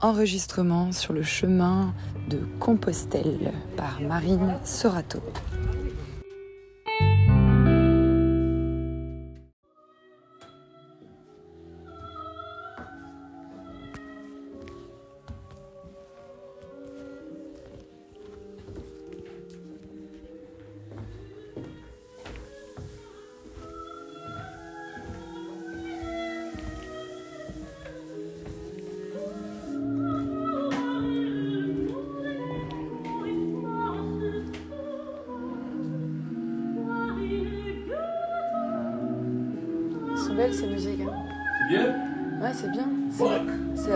enregistrement sur le chemin de Compostelle par Marine Sorato.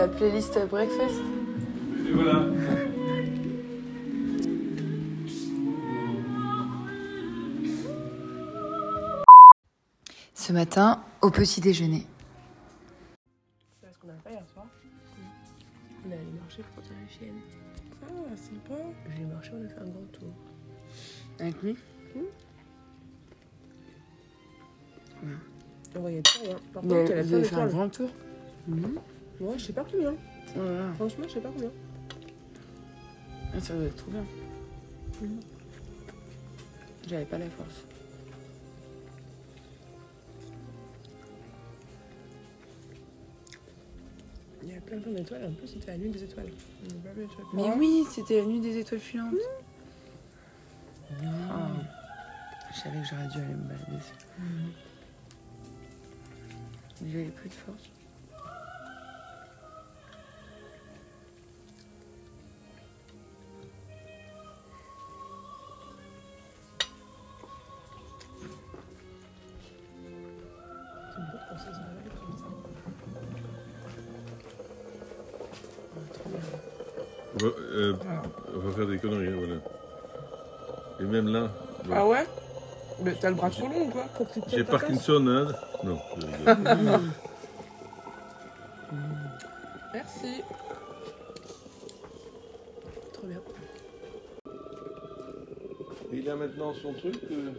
La playlist Breakfast. Et voilà. Ce matin, au petit déjeuner. C'est ce qu'on a fait hier soir. On est allé marcher pour la chienne. Ah, sympa. J'ai marché, on a fait un grand tour. Avec lui On voyait pas rien. Par contre, elle a fait un un grand tour Ouais, je sais pas combien. Voilà. Franchement, je sais pas combien. Ah, Ça doit être trop bien. Mhm. J'avais pas la force. Il y avait plein plein d'étoiles. En plus, c'était la nuit des étoiles. A. Mais Ouais. oui, c'était la nuit des étoiles filantes. Ah. Je savais que j'aurais dû aller me balader. J'avais plus de force. Là, bon, Ah ouais? Mais t'as le bras trop long ou quoi? Faut que tu te j'ai. Parkinson, hein? Non. Merci. Trop bien. Et il a maintenant son truc. euh,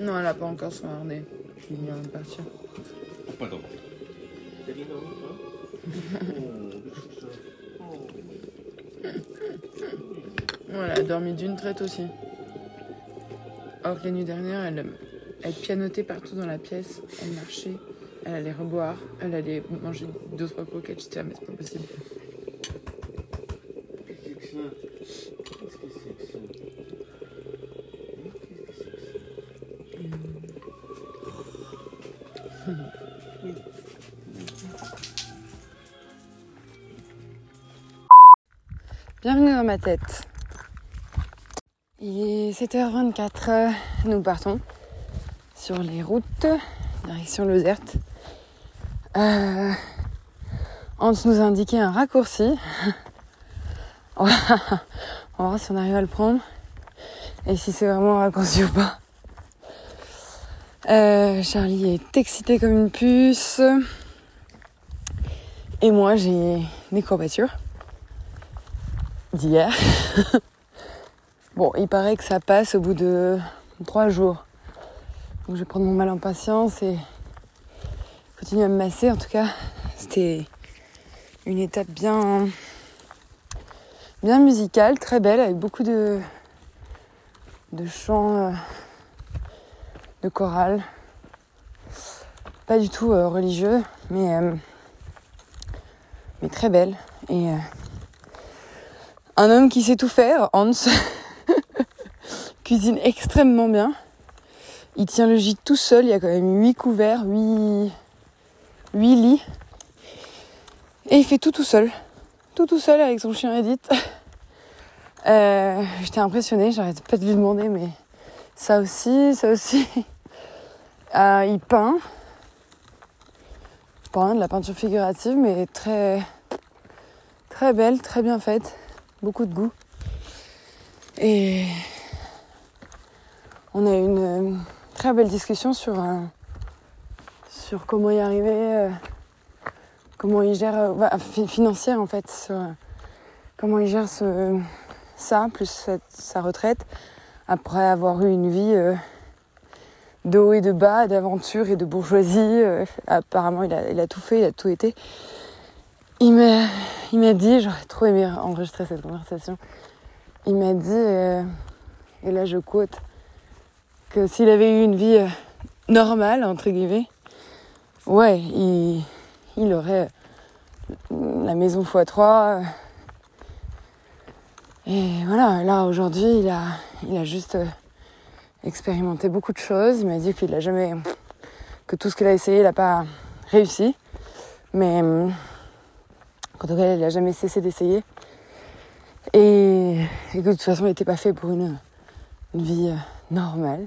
Non, elle a pas encore son harnais. Je suis venue avant de partir. Pardon. T'as dit non, hein Elle a dormi d'une traite aussi. Or la nuit dernière, elle, elle pianotait partout dans la pièce, elle marchait, elle allait reboire, elle allait manger deux trois croquettes. J'étais là, mais c'est pas possible. Bienvenue dans ma tête. Il est 7h24, euh, nous partons sur les routes, direction Lozerte. Euh, Hans nous a indiqué un raccourci. On voir si on arrive à le prendre et si c'est vraiment un raccourci ou pas. Euh, Charlie est excité comme une puce. Et moi, j'ai des courbatures d'hier. bon, il paraît que ça passe au bout de trois jours. Donc je vais prendre mon mal en patience et continuer à me masser. En tout cas, c'était une étape bien, bien musicale, très belle, avec beaucoup de, de chants, euh, de chorale. Pas du tout euh, religieux, mais, euh, mais très belle. Et un homme qui sait tout faire, Hans, cuisine extrêmement bien. Il tient le gîte tout seul, il y a quand même 8 couverts, 8, 8 lits. Et il fait tout tout seul. Tout tout seul avec son chien Edith. Euh, J'étais impressionnée, j'arrête pas de lui demander, mais ça aussi, ça aussi. Euh, il peint. Pas de la peinture figurative, mais très, très belle, très bien faite beaucoup de goût. Et on a eu une euh, très belle discussion sur, euh, sur comment y arriver, euh, comment il gère, bah, fi- financière en fait, comment il gère ça, plus sa, retraite, après avoir eu une vie de haut et de bas, d'aventure et de bourgeoisie. apparemment, il a, tout fait, il a tout été. il m'a, dit, j'aurais trop aimé enregistrer cette conversation. Il m'a dit, et là je quote, s'il avait eu une vie euh, normale, entre guillemets, ouais, il, aurait la maison x3. euh, et voilà, là aujourd'hui, il a, il a juste euh, expérimenté beaucoup de choses. Il m'a dit qu'il a jamais, que tout ce qu'il a essayé, il n'a pas réussi. Mais en tout cas, il n'a jamais cessé d'essayer. Et, et que de toute façon, il n'était pas fait pour une, une vie normale.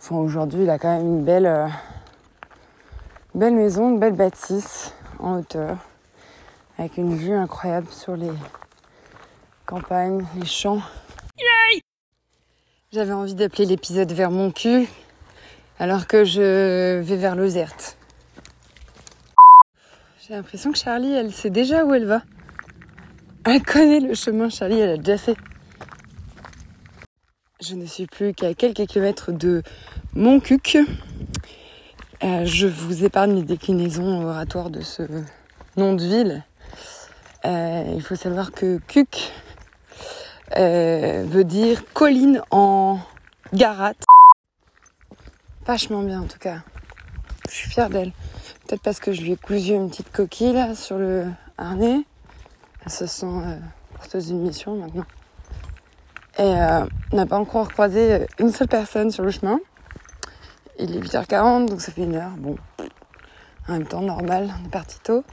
Enfin, aujourd'hui, il a quand même une belle, euh, belle maison, une belle bâtisse en hauteur, avec une vue incroyable sur les campagnes, les champs. J'avais envie d'appeler l'épisode vers mon cul, alors que je vais vers Lozerte. J'ai l'impression que Charlie, elle sait déjà où elle va. Elle connaît le chemin, Charlie, elle a déjà fait. Je ne suis plus qu'à quelques kilomètres de Montcuq. Euh, je vous épargne les déclinaisons oratoires de ce nom de ville. Euh, il faut savoir que Cuc euh, veut dire colline en garate. Vachement bien en tout cas. Je suis fière d'elle. Peut-être parce que je lui ai cousu une petite coquille sur le harnais. Elle se sent porteuse d'une mission maintenant. Et euh, on n'a pas encore croisé une seule personne sur le chemin. Il est 8h40, donc ça fait une heure. Bon, en même temps, normal, on est parti tôt.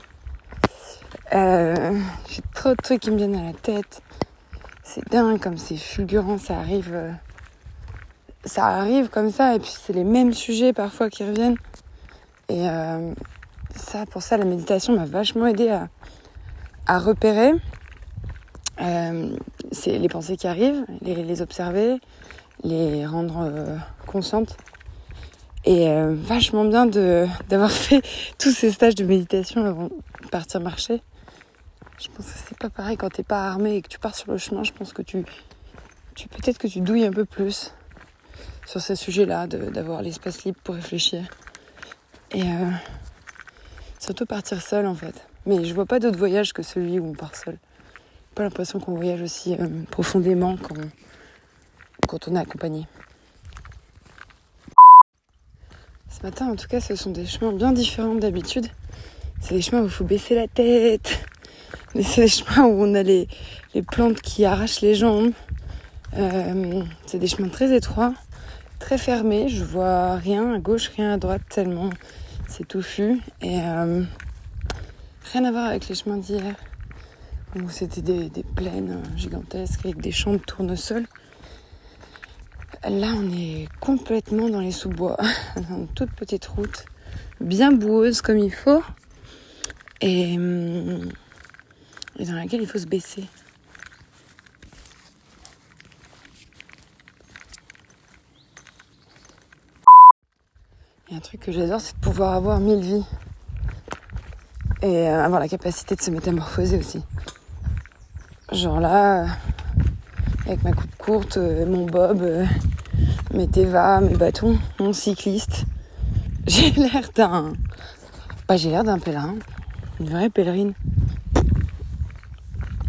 Euh, J'ai trop de trucs qui me viennent à la tête. C'est dingue comme c'est fulgurant, ça arrive. euh, ça arrive comme ça, et puis c'est les mêmes sujets parfois qui reviennent. Et euh, ça, pour ça, la méditation m'a vachement aidé à, à repérer. C'est les pensées qui arrivent, les, observer, les rendre euh, conscientes. Et euh, vachement bien d'avoir fait tous ces stages de méditation avant de partir marcher. Je pense que c'est pas pareil quand t'es pas armé et que tu pars sur le chemin. Je pense que tu, tu peut-être que tu douilles un peu plus sur ces sujets-là, d'avoir l'espace libre pour réfléchir. Et euh, surtout partir seul en fait. Mais je vois pas d'autre voyage que celui où on part seul. Pas l'impression qu'on voyage aussi euh, profondément quand, on est accompagné. Ce matin, en tout cas, ce sont des chemins bien différents d'habitude. C'est des chemins où il faut baisser la tête. Mais c'est des chemins où on a les, les plantes qui arrachent les jambes. Euh, c'est des chemins très étroits, très fermés. Je vois rien à gauche, rien à droite, tellement c'est touffu. Et euh, rien à voir avec les chemins d'hier, où c'était des, plaines euh, gigantesques avec des champs de tournesol. Là, on est complètement dans les sous-bois, dans une toute petite route, bien boueuse comme il faut, et, hum, et dans laquelle il faut se baisser. A un truc que j'adore, c'est de pouvoir avoir mille vies. Et euh, avoir la capacité de se métamorphoser aussi. Genre là, avec ma coupe courte, euh, mon bob, euh, mes teva, mes bâtons, mon cycliste. J'ai l'air d'un. Bah, j'ai l'air d'un pèlerin. Une vraie pèlerine.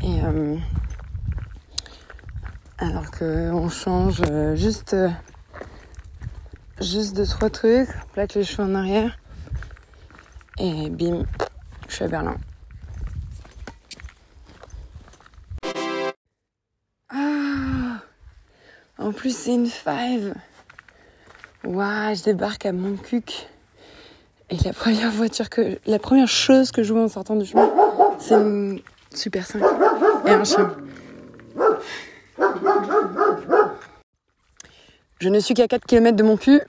Et. euh, alors que on change juste. juste deux, trois trucs, plaque les cheveux en arrière. Et bim, je suis à Berlin. Plus, c'est une five. Waouh, je débarque à Montcuq. Et la première voiture que. La première chose que je vois en sortant du chemin, c'est une Super 5 et un chien. Je ne suis qu'à 4 km de mon cul.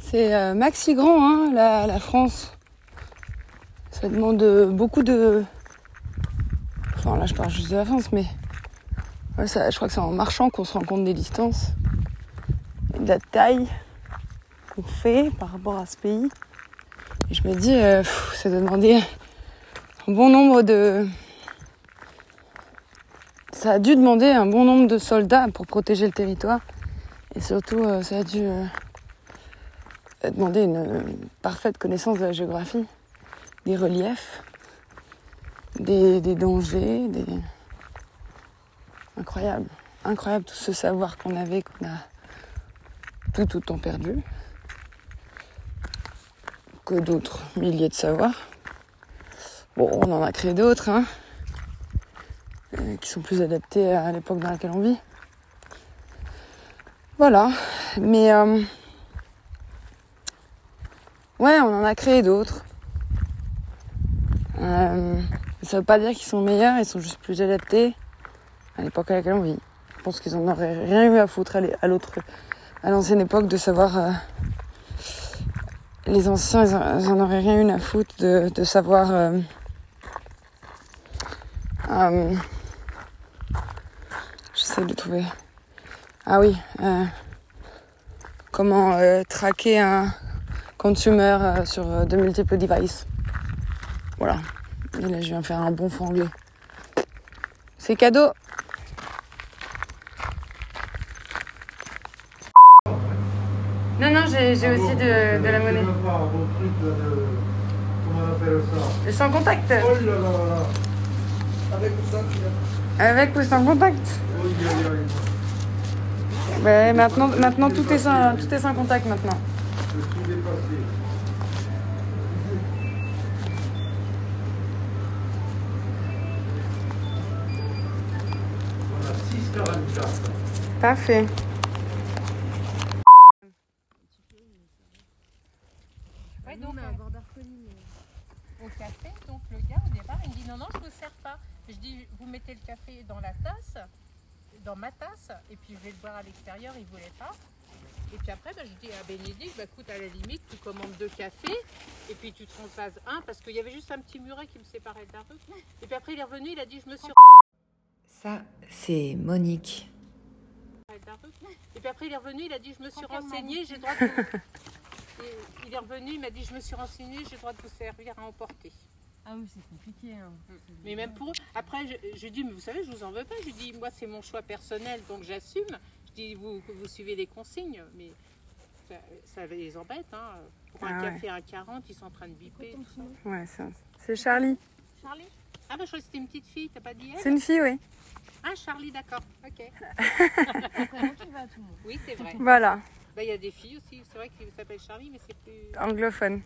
C'est euh, maxi grand, hein, la, France. Ça demande euh, beaucoup de. Enfin, là, je parle juste de la France, mais. Je crois que c'est en marchant qu'on se rend compte des distances et de la taille qu'on fait par rapport à ce pays. Et je me dis, euh, pff, ça un bon nombre de. Ça a dû demander un bon nombre de soldats pour protéger le territoire. Et surtout, euh, ça a dû euh, demander une, une parfaite connaissance de la géographie. des reliefs, des, des dangers, des... Incroyable, incroyable tout ce savoir qu'on avait, qu'on a tout autant perdu que d'autres milliers de savoirs. Bon, on en a créé d'autres, hein, euh, qui sont plus adaptés à l'époque dans laquelle on vit. Voilà, mais euh, ouais, on en a créé d'autres. Euh, ça veut pas dire qu'ils sont meilleurs, ils sont juste plus adaptés à l'époque à laquelle on vit. Je pense qu'ils en auraient rien eu à foutre à l'autre, à l'ancienne époque de savoir. euh, les anciens, ils en, auraient rien eu à foutre de, de savoir. euh, euh, J'essaie de trouver. Ah oui. comment traquer un consumer sur de multiples devices. Voilà. Et là, je viens faire un bon franglais. C'est cadeau. Non, non, j'ai aussi de, de la monnaie. Ça Sans contact. Avec ou sans contact? Ouais, maintenant, maintenant tout, est sans, tout est sans contact maintenant. Je suis dépassé. On a 6,44. Parfait. Ouais, donc, euh, au café, donc le gars au départ il me dit non non je vous sers pas. Je dis vous mettez le café dans la tasse, dans ma tasse, et puis je vais le boire à l'extérieur, il voulait pas. Et puis après bah, je dis à Bénédicte, bah écoute à la limite tu commandes deux cafés et puis tu transvases un parce qu'il y avait juste un petit muret qui me séparait de la rue. Et puis après il est revenu, il a dit je me suis Ça, c'est Monique. Et puis après il est revenu, il a dit je me suis renseigné, j'ai le droit de vous... Et il est revenu, il m'a dit je me suis renseigné, j'ai le droit de vous servir à emporter. Ah oui, c'est compliqué. Hein. Mais même pour eux. Après, je, je dis, mais vous savez, je vous en veux pas. Je dis, moi, c'est mon choix personnel, donc j'assume. Je dis, vous, vous suivez les consignes, mais ça, ça les embête. Hein. Pour un Ah ouais. café à 40, ils sont en train de biper. tout ça. Ouais, ça- c'est Charlie. Charlie? Ah, bah, je croyais que c'était une petite fille, t'as pas dit C'est une fille, oui. Ah, Charlie, d'accord. Ok. Oui, c'est vrai. Voilà, Bah, Il y a des filles aussi, c'est vrai qu'ils s'appellent Charlie, mais c'est plus. anglophone.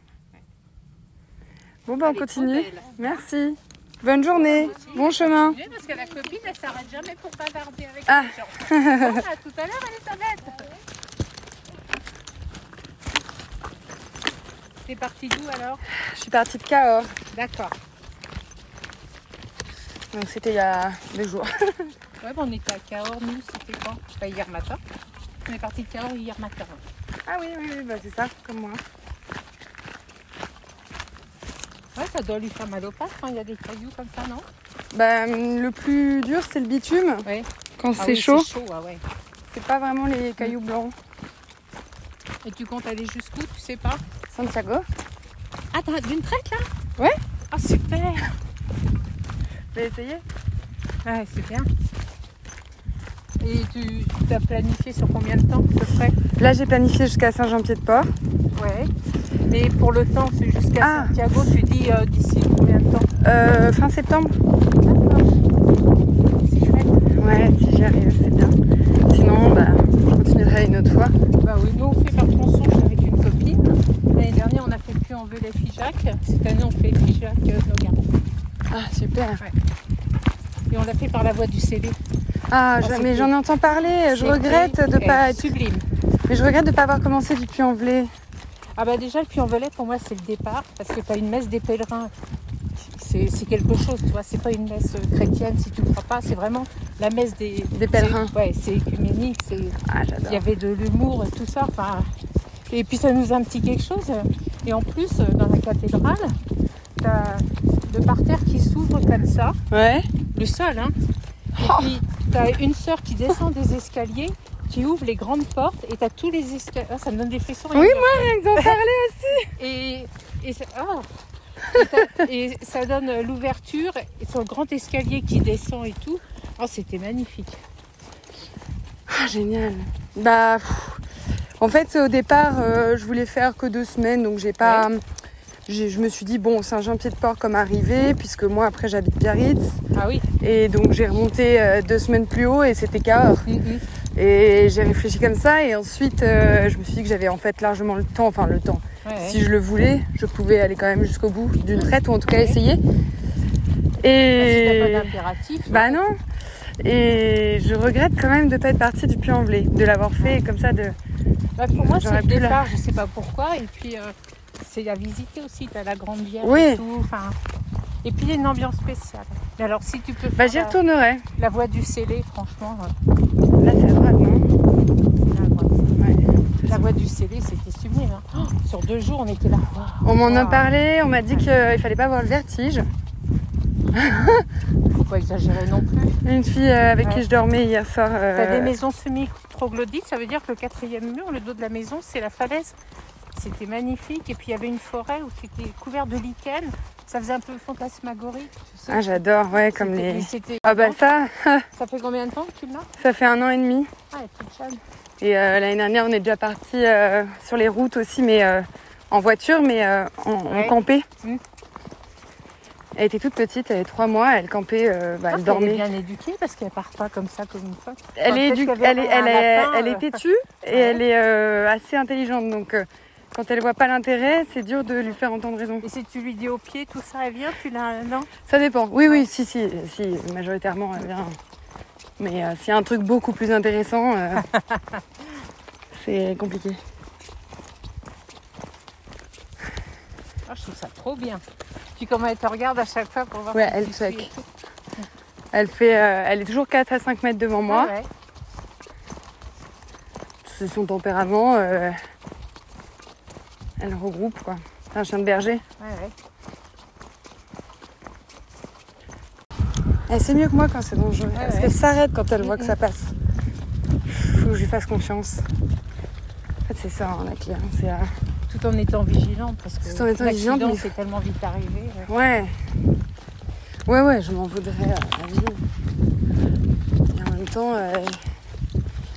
Bon, ben on continue. Merci. Bonne journée. Bon chemin. Parce que la copine, elle s'arrête jamais pour bavarder avec Ah. les gens. Bon, à tout à l'heure, Elisabeth. T'es partie d'où alors Je suis partie de Cahors. D'accord. Donc c'était il y a deux jours. Ouais, bah, on était à Cahors, nous, c'était quand Pas hier matin. On est parti de Cahors hier matin. Ah oui, oui, oui, bah c'est ça, comme moi. Ouais, ça doit lui faire mal aux pattes quand il y a des cailloux comme ça, non Bah, le plus dur, c'est le bitume. Ouais. Quand Ah c'est oui, chaud, C'est chaud, ah ouais. c'est pas vraiment les cailloux blancs. Et tu comptes aller jusqu'où, tu sais pas Santiago. Ah, t'as d'une traite là Ouais. Ah, super Vous avez essayé Ouais, c'est bien. Et tu as planifié sur combien de temps à peu près Là, j'ai planifié jusqu'à Saint-Jean-Pied-de-Port. Ouais. Mais pour le temps, c'est jusqu'à Ah. Santiago, tu dis euh, d'ici combien de temps Euh, fin septembre. C'est chouette. Ouais, si j'y arrive, c'est bien. Sinon, bah, je continuerai une autre fois. Bah oui, nous on fait par tronçon, je suis avec une copine. L'année dernière, on a fait plus en les Figeac. Cette année, on fait Figeac euh, Nogaro. Ah, super. Et on l'a fait par la voie du CD. Ah, je- c'était- mais j'en entends parler. Je regrette de pas être. Sublime. Mais je regrette de pas avoir commencé du Puy-en-Velay. Ah bah déjà, le Puy-en-Velay, pour moi, c'est le départ. Parce que tu as une messe des pèlerins. C'est quelque chose, tu vois. C'est pas une messe euh, chrétienne, si tu ne crois pas. C'est vraiment la messe des... Des pèlerins. c'est- Ouais, c'est écuménique. C'est Ah, Il y avait de l'humour et tout ça. Enfin, et puis ça nous a un petit quelque chose. Et en plus, euh, dans la cathédrale, tu as le parterre qui s'ouvre comme ça, Ouais. le sol. Hein. Et Oh. puis tu as une sœur qui descend des escaliers, qui ouvre les grandes portes et tu as tous les escaliers. Ah, ça me donne des frissons. Oui, moi, rien que d'en parler aussi. Et, et, ça, ah. Et t'as- et ça donne l'ouverture et son grand escalier qui descend et tout. Oh, c'était magnifique. Ah, génial. Bah, pff, en fait, au départ, euh, je voulais faire que deux semaines, donc j'ai pas. je me suis dit, bon, Saint-Jean-Pied-de-Port comme arrivé, puisque moi, après, j'habite Biarritz. Ah oui. Et donc, j'ai remonté euh, deux semaines plus haut et c'était Cahors. Mhm. Et j'ai réfléchi comme ça. Et ensuite, euh, je me suis dit que j'avais en fait largement le temps, enfin le temps. Ouais. Si je le voulais, je pouvais aller quand même jusqu'au bout d'une traite ou en tout cas essayer. Ah, Si t'as Et. pas. Bah non. Et je regrette quand même de pas être partie du Puy-en-Velay, de l'avoir fait comme ça de. Bah, pour moi, c'est le pu la- départ, je sais pas pourquoi. Et puis, euh, c'est à visiter aussi. Tu as la Grande Vierge Oui. et tout. Enfin, et puis, il y a une ambiance spéciale. Et alors, si tu peux Bah faire j'y la, retournerai. la voie du scellé, franchement, euh, Là c'est à droite, non? la voie. Du scellé, c'était sublime. hein. Oh, sur deux jours, on était là. On m'en a parlé, on m'a dit qu'il fallait pas avoir le vertige. Faut pas exagérer non plus. Une fille euh, avec Ouais. qui je dormais hier soir. euh, T'as des maisons semi-troglodytes, ça veut dire que le quatrième mur, le dos de la maison, c'est la falaise. C'était magnifique. Et puis il y avait une forêt où c'était couvert de lichen. Ça faisait un peu tu sais. Ah j'adore, ouais, comme les. Ah bah ça, Ça fait combien de temps que tu l'as? ça fait un an et demi. Ah, elle est toute. Et euh, l'année dernière, on est déjà parti euh, sur les routes aussi, mais en voiture, mais en, en Ouais. campé. Mm. Elle était toute petite, elle avait trois mois, elle campait, euh, bah, Ah, elle Elle dormait. est bien éduquée parce qu'elle part pas comme ça comme une folle. Elle, est peut-être édu- qu'elle elle, est, elle, un est, lapin, elle est euh. têtue et Ouais. elle est euh, assez intelligente. Donc euh, quand elle voit pas l'intérêt, c'est dur de lui faire entendre raison. Et si tu lui dis au pied, tout ça, elle vient, tu l'as. Non? Ça dépend. Oui, oui, si, si, si, majoritairement, elle vient. Mais s'il y a un truc beaucoup plus intéressant, c'est compliqué. Ah, Je trouve ça trop bien. Puis comment elle te regarde à chaque fois pour voir Ouais, elle check. Elle fait, euh, elle est toujours 4 à 5 mètres devant moi. Ouais. C'est son tempérament. euh, elle regroupe quoi. C'est un chien de berger. Ouais, ouais. Elle sait mieux que moi quand c'est dangereux. Parce ouais. qu'elle s'arrête quand elle voit que ça passe. Faut que je lui fasse confiance. En fait, c'est ça hein, la clé. hein, C'est euh, Tout en étant vigilante parce que Tout en étant vigilante, mais- c'est tellement vite arrivé. ouais. Ouais. Ouais, ouais, je m'en voudrais à la vie. Et en même temps, euh,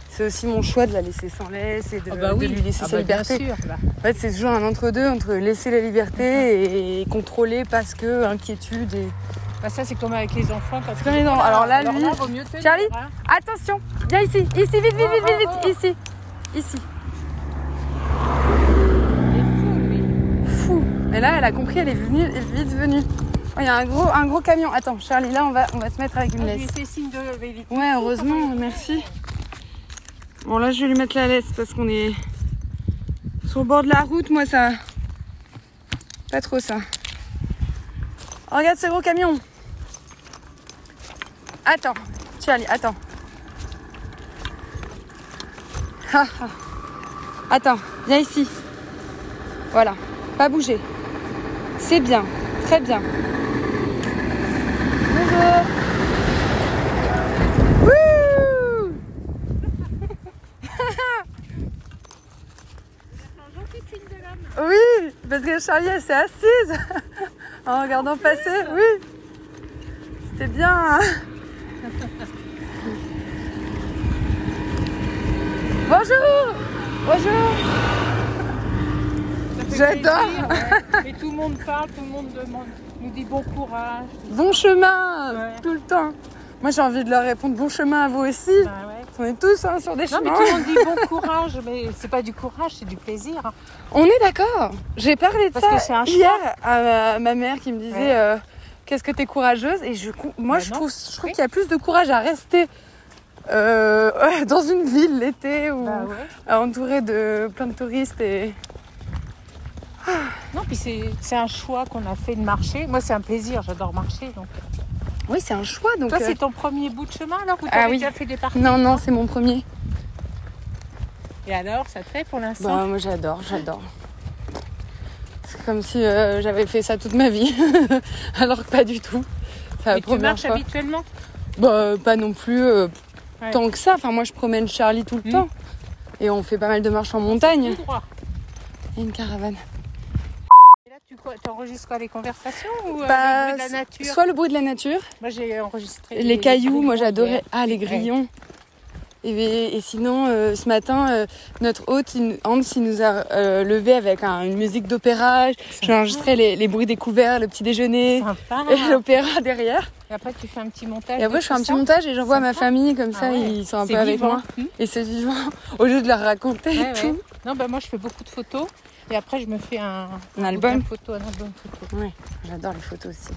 c'est aussi mon choix de la laisser sans laisse et de, Ah bah de lui laisser Ah sa bah, bien liberté. sûr. bah. En fait, c'est toujours un entre-deux entre laisser la liberté et contrôler parce que inquiétude et. Bah, ça, c'est comme avec les enfants. Quand comme les enfants. Alors là, lui- vaut mieux tenir, Charlie hein. Attention Viens ici Ici, vite, vite, vite, vite, vite Oh, oh, Ici Ici Il est fou, lui. Et là, elle a compris, elle est venue, vite venue. Oh, il y a un gros, un gros camion. Attends, Charlie, là, on va, on va se mettre avec une Ah, laisse. signe de lever vite. Ouais, heureusement, merci. Bon, là, je vais lui mettre la laisse parce qu'on est sur le bord de la route. Moi, ça. Pas trop ça. Oh, regarde ce gros camion. Attends, Charlie, attends. Ah, ah. Attends, viens ici. Voilà, pas bouger. C'est bien, très bien. Bonjour. Wouh Oui, parce que Charlie elle s'est assise en regardant passer. Oui, c'était bien. hein. Bonjour, bonjour. J'adore. Et tout le monde parle, tout le monde demande, nous dit bon courage. Bon chemin Ouais. tout le temps. Moi j'ai envie de leur répondre bon chemin à vous aussi. Bah ouais. On est tous hein, sur des Non, mais tout le monde dit bon courage, mais c'est pas du courage, c'est du plaisir. On est d'accord. J'ai parlé de Parce ça que un hier à ma, mère qui me disait Ouais. euh, qu'est-ce que t'es courageuse? Et je moi Bah je trouve je trouve qu'il y a plus de courage à rester euh, dans une ville l'été ou Bah ouais. entourée de plein de touristes et Non, puis c'est un choix qu'on a fait de marcher. Moi, c'est un plaisir, j'adore marcher. Donc. oui c'est un choix donc Toi, euh, c'est ton premier bout de chemin alors ou Ah oui. déjà fait des parties? Non non c'est mon premier. Et alors, ça te fait pour l'instant? Bah, moi j'adore j'adore. C'est comme si euh, j'avais fait ça toute ma vie alors que pas du tout. Et tu marches fois. habituellement? Bah, pas non plus euh, Ouais. tant que ça. Enfin, moi, je promène Charlie tout le Mm. temps. Et on fait pas mal de marches en montagne. Tout droit. A une caravane. Quoi, enregistres quoi Les conversations ou euh, Bah, le bruit de la nature Soit le bruit de la nature, Moi, j'ai enregistré les, cailloux, moi j'adorais. Ah, les grillons. Et, et sinon, euh, ce matin, euh, notre hôte, il, Hans, il nous a euh, levé avec un- une musique d'opéra. J'ai enregistré les, les bruits des couverts, le petit déjeuner Sympa. et l'opéra derrière. Et après, tu fais un petit montage. Et après, je fais un petit montage et j'envoie à ma famille, comme ça, Ah ouais. ils sont un peu avec moi. Hmm. Et c'est vivant, au lieu de leur raconter Ouais, et tout. Non, bah moi, je fais beaucoup de photos. Et après, je me fais un, Un album. photo, un album photo. Ouais, j'adore les photos aussi.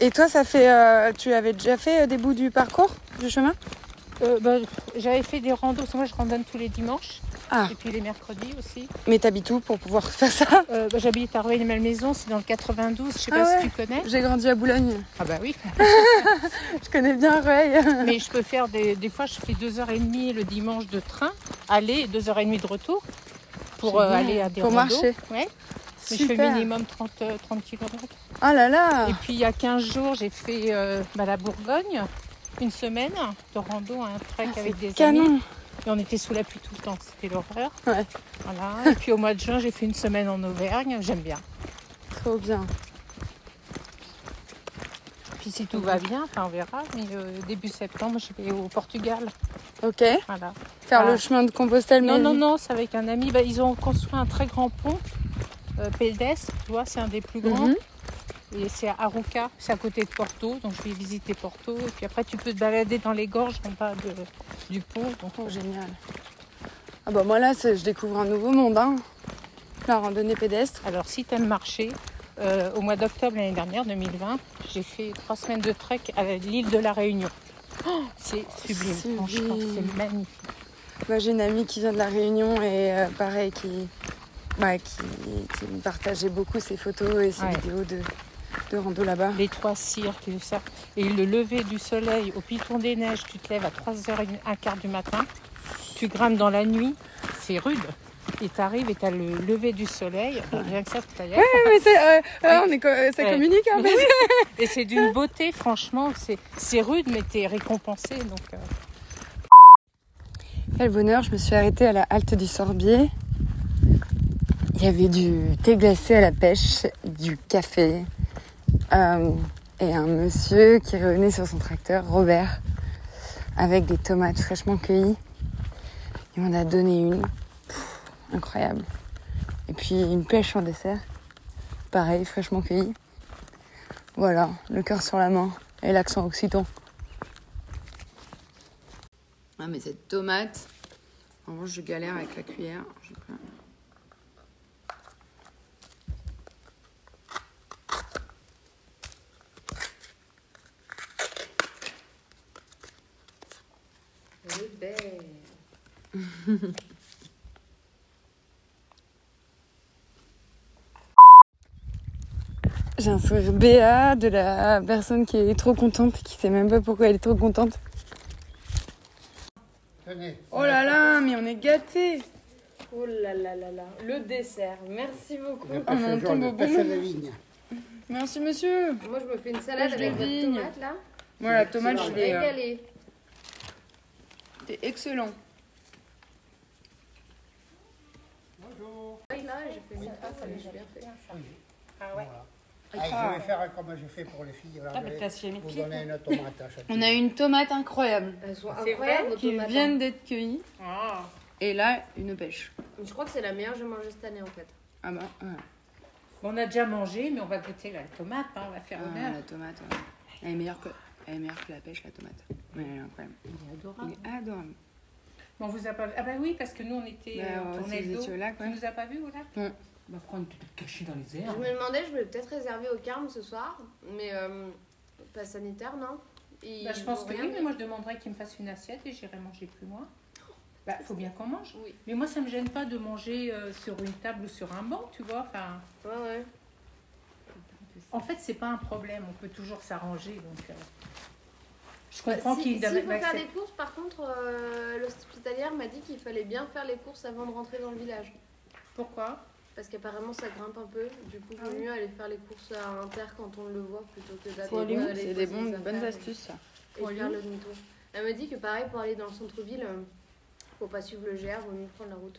Et toi, ça fait, euh, tu avais déjà fait euh, des bouts du parcours, du chemin? Euh, bah, J'avais fait des randos. Moi, je randonne tous les dimanches. Ah. Et puis les mercredis aussi. Mais t'habites où pour pouvoir faire ça Euh, bah, J'habite à Rueil-Malmaison, c'est dans le 92. Je sais Ah pas ouais. si tu connais. J'ai grandi à Boulogne. Ah bah oui. Je connais bien Rueil. Mais je peux faire des, des fois, je fais deux heures et demie le dimanche de train, aller et deux heures et demie de retour pour euh, aller à des Pour marcher. Ouais. Mais je fais minimum 30, euh, 30 km. Oh là là Et puis il y a 15 jours, j'ai fait euh, bah, la Bourgogne, une semaine de rando, un trek Ah, avec des canon. amis. Et on était sous la pluie tout le temps, c'était l'horreur. Ouais. Voilà. Et puis au mois de juin, j'ai fait une semaine en Auvergne, j'aime bien. Trop bien. Puis si tout va bien, enfin on verra, mais euh, début septembre, je vais au Portugal. Ok. Voilà. Faire le chemin de Compostelle. Non, mais- non, non, c'est avec un ami. Bah, ils ont construit un très grand pont euh, tu vois, c'est un des plus grands. Mhm. Et c'est à Arouca, c'est à côté de Porto, donc je vais visiter Porto. Et puis après, tu peux te balader dans les gorges en bas de- du pont. Donc, Oh, génial. Ah bah moi là, je découvre un nouveau monde. Hein. La randonnée pédestre. Alors, si tu aimes marcher, euh, au mois d'octobre l'année dernière, 2020, j'ai fait trois semaines de trek à l'île de la Réunion. Oh, c'est sublime, Sublime. franchement, c'est magnifique. Moi j'ai une amie qui vient de la Réunion et euh, pareil qui, ouais, qui, qui me partageait beaucoup ses photos et ses Ouais. vidéos de, de rando là-bas. Les trois cirques et tout ça. Et le lever du soleil au piton des neiges, tu te lèves à 3h, un quart du matin, tu grimpes dans la nuit, c'est rude. Et tu arrives et tu as le lever du soleil, rien que ça, tout à l'heure. Ouais, mais c'est, euh, euh, on est, co- euh, ça Ouais. communique hein, que- Et c'est d'une beauté, franchement, c'est rude, mais tu es récompensé. Donc, euh, Quel bonheur, je me suis arrêtée à la halte du Sorbier. Il y avait du thé glacé à la pêche, du café euh, et un monsieur qui revenait sur son tracteur, Robert, avec des tomates fraîchement cueillies. Il m'en a donné une. Incroyable. Et puis une pêche en dessert. Pareil, fraîchement cueillie. Voilà, le cœur sur la main et l'accent occitan. Ah mais cette tomate, en revanche je galère avec la cuillère. Je J'ai un sourire béat de la personne qui est trop contente, qui sait même pas pourquoi elle est trop contente. Tenez. Oh là là, mais on est gâtés Oh là là là là, le dessert. Merci beaucoup. Oh, pêche bon. de vigne. Merci monsieur Moi, je me fais une salade de avec votre vigne. tomate là. Moi la tomate, Je l'ai... régaler. C'était excellent. Oui, là, j'ai fait une trace, ça j'ai bien fait. Ah ouais. Ah, je vais faire comme j'ai fait pour les filles. Là, Ah, je mais vais t'as scié mes vous pieds. donner une tomate à chacune. On a une tomate incroyable Elles sont C'est incroyables, qui tomates. viennent d'être cueillies. Ah. Et là, une pêche. hein. Je crois que c'est la meilleure que j'ai mangée cette année en fait. Ah bah, ouais. On a déjà mangé, mais on va goûter la tomate, hein, on va faire Ah, honneur. la tomate, ouais. Elle est, meilleure que... Elle est meilleure que la pêche, la tomate. Mais elle est incroyable. Il est Il adorable. est adorable. Mais on vous a pas vu. Ah bah oui, parce que nous on était Bah, euh, on tournait le dos. étiez au lac, ouais. Tu nous as pas vu au lac Bah, prendre te cacher dans les Je airs. me demandais, je voulais peut-être réserver au Carme ce soir, mais euh, pas sanitaire, non? Bah, je pense que rien oui, mais moi je demanderais qu'il me fasse une assiette et j'irai manger plus loin. Bah, faut bien qu'on mange. Oui. Mais moi, ça me gêne pas de manger euh, sur une table ou sur un banc, tu vois. Enfin, Ouais, ouais. en fait, c'est pas un problème. On peut toujours s'arranger. Donc, euh, je comprends si, qu'il s'il devait faut faire des courses, par contre, euh, l'hospitalière m'a dit qu'il fallait bien faire les courses avant de rentrer dans le village. Pourquoi? Parce qu'apparemment ça grimpe un peu, du coup Ah vaut mieux aller faire les courses à Inter quand on le voit plutôt que d'attendre c'est des bons- bonnes astuces, ça. Et Pour faire le demi-tour. Elle me dit que pareil pour aller dans le centre-ville, euh, faut pas suivre le GR, vaut mieux prendre la route.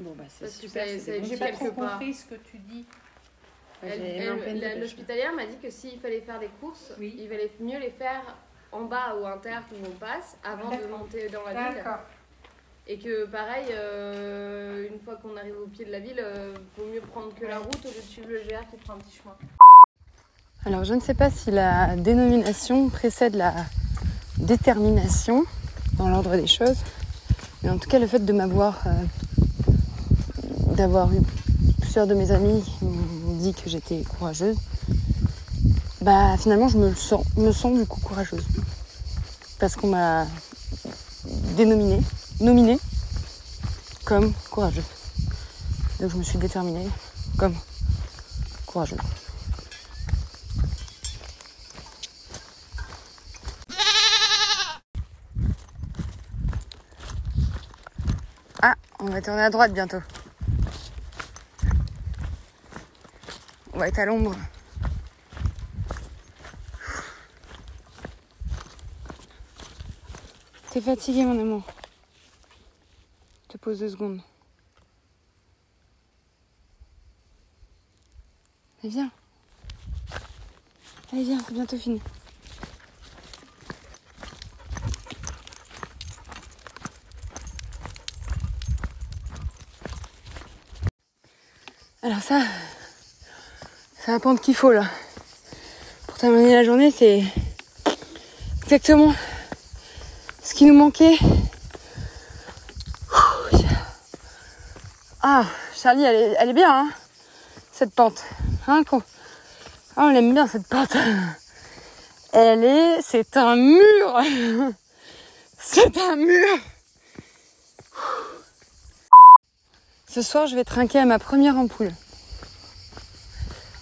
Bon, bah, c'est super. J'ai pas trop quelque part. compris ce que tu dis. L'hospitalière m'a dit que s'il fallait faire des courses, Oui. il valait mieux les faire en bas ou inter où on passe avant de monter dans la ville. D'accord. Et que pareil, euh, une fois qu'on arrive au pied de la ville, euh, vaut mieux prendre que la route au lieu de suivre le GR qui prend un petit chemin. Alors, je ne sais pas si la dénomination précède la détermination dans l'ordre des choses, mais en tout cas, le fait de m'avoir, euh, d'avoir eu plusieurs de mes amis qui que j'étais courageuse, bah finalement, je me sens, me sens du coup courageuse parce qu'on m'a dénominée, nominée comme courageuse. Donc, je me suis déterminée comme courageuse. Ah, on va tourner à droite bientôt. À l'ombre. T'es fatigué, mon amour. Je te pose deux secondes. Allez, viens. Allez, viens, c'est bientôt fini. Alors ça, c'est un pente qu'il faut là. Pour terminer la journée, c'est exactement ce qui nous manquait. Ah, Charlie, elle est, elle est bien, hein, cette pente. Hein, qu'on- ah, on l'aime bien cette pente. Elle est, c'est un mur. C'est un mur. Ce soir, je vais trinquer à ma première ampoule.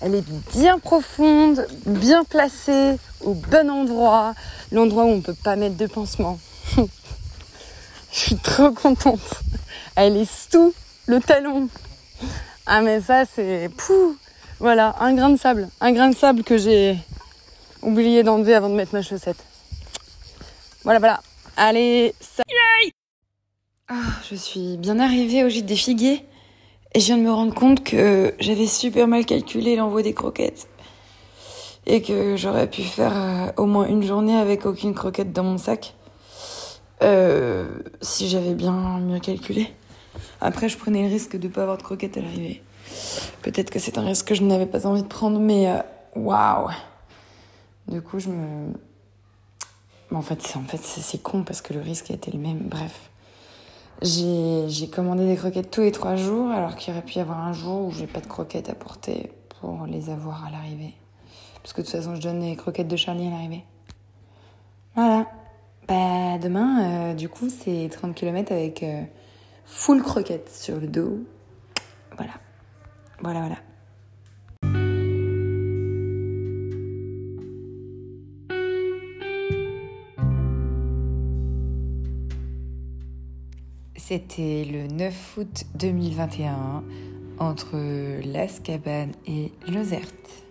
Elle est bien profonde, bien placée, au bon endroit, l'endroit où on ne peut pas mettre de pansement. je suis trop contente. Elle est sous le talon. Ah mais ça c'est pou. Voilà, un grain de sable, un grain de sable que j'ai oublié d'enlever avant de mettre ma chaussette. Voilà voilà. Allez, ça. Ah, je suis bien arrivée au gîte des figuiers et je viens de me rendre compte que j'avais super mal calculé l'envoi des croquettes et que j'aurais pu faire euh, au moins une journée avec aucune croquette dans mon sac euh, si j'avais bien mieux calculé. Après, je prenais le risque de pas avoir de croquettes à l'arrivée. Peut-être que c'est un risque que je n'avais pas envie de prendre, mais euh, waouh! Du coup, je me. En fait, c'est en fait, con parce que le risque a été le même. Bref. J'ai commandé des croquettes tous les trois jours, alors qu'il aurait pu y avoir un jour où j'ai pas de croquettes à porter pour les avoir à l'arrivée. Parce que de toute façon, je donne les croquettes de Charlie à l'arrivée. Voilà. Bah, demain, euh, du coup, c'est 30 km avec euh, full croquettes sur le dos. Voilà. Voilà, voilà. C'était le 9 août 2021 entre Las Cabanes et Lozerte.